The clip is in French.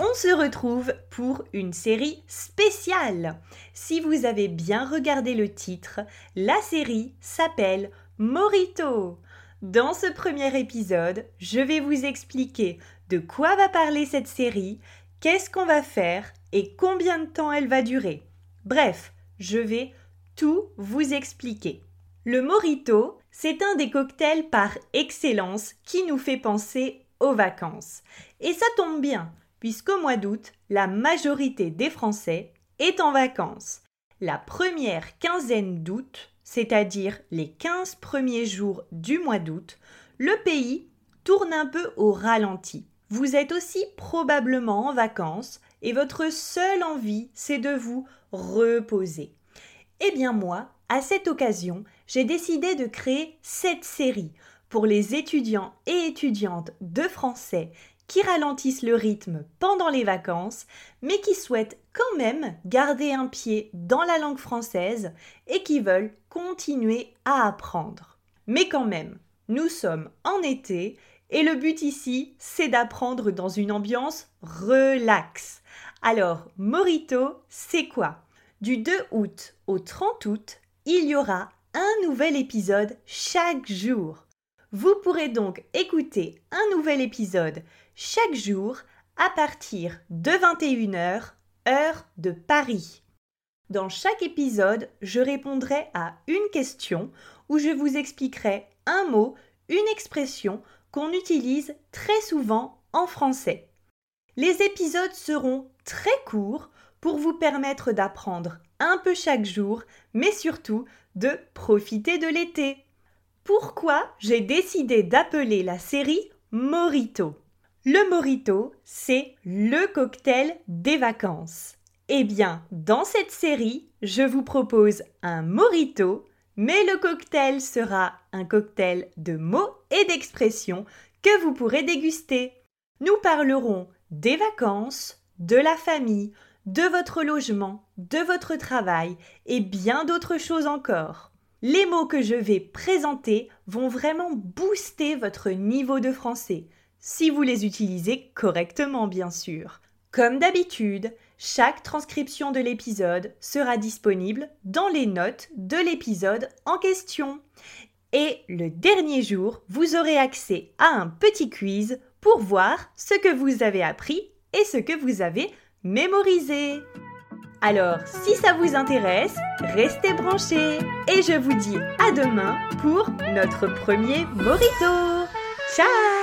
on se retrouve pour une série spéciale. Si vous avez bien regardé le titre, la série s'appelle Morito. Dans ce premier épisode, je vais vous expliquer de quoi va parler cette série, qu'est-ce qu'on va faire et combien de temps elle va durer. Bref, je vais tout vous expliquer. Le Morito, c'est un des cocktails par excellence qui nous fait penser aux vacances. Et ça tombe bien, puisqu'au mois d'août, la majorité des Français est en vacances. La première quinzaine d'août, c'est-à-dire les 15 premiers jours du mois d'août, le pays tourne un peu au ralenti. Vous êtes aussi probablement en vacances et votre seule envie, c'est de vous reposer. Eh bien moi, à cette occasion, j'ai décidé de créer cette série pour les étudiants et étudiantes de français qui ralentissent le rythme pendant les vacances, mais qui souhaitent quand même garder un pied dans la langue française et qui veulent continuer à apprendre. Mais quand même, nous sommes en été et le but ici, c'est d'apprendre dans une ambiance relax. Alors, Morito, c'est quoi? Du 2 août au 30 août, il y aura un nouvel épisode chaque jour. Vous pourrez donc écouter un nouvel épisode chaque jour à partir de 21h, heure de Paris. Dans chaque épisode, je répondrai à une question où je vous expliquerai un mot, une expression qu'on utilise très souvent en français. Les épisodes seront très courts pour vous permettre d'apprendre un peu chaque jour, mais surtout de profiter de l'été. Pourquoi j'ai décidé d'appeler la série Morito? Le Morito, c'est le cocktail des vacances. Eh bien, dans cette série, je vous propose un Morito, mais le cocktail sera un cocktail de mots et d'expressions que vous pourrez déguster. Nous parlerons des vacances, de la famille, de votre logement, de votre travail et bien d'autres choses encore. Les mots que je vais présenter vont vraiment booster votre niveau de français, si vous les utilisez correctement bien sûr. Comme d'habitude, chaque transcription de l'épisode sera disponible dans les notes de l'épisode en question. Et le dernier jour, vous aurez accès à un petit quiz pour voir ce que vous avez appris et ce que vous avez mémorisé. Alors, si ça vous intéresse, restez branchés et je vous dis à demain pour notre premier Morito. Ciao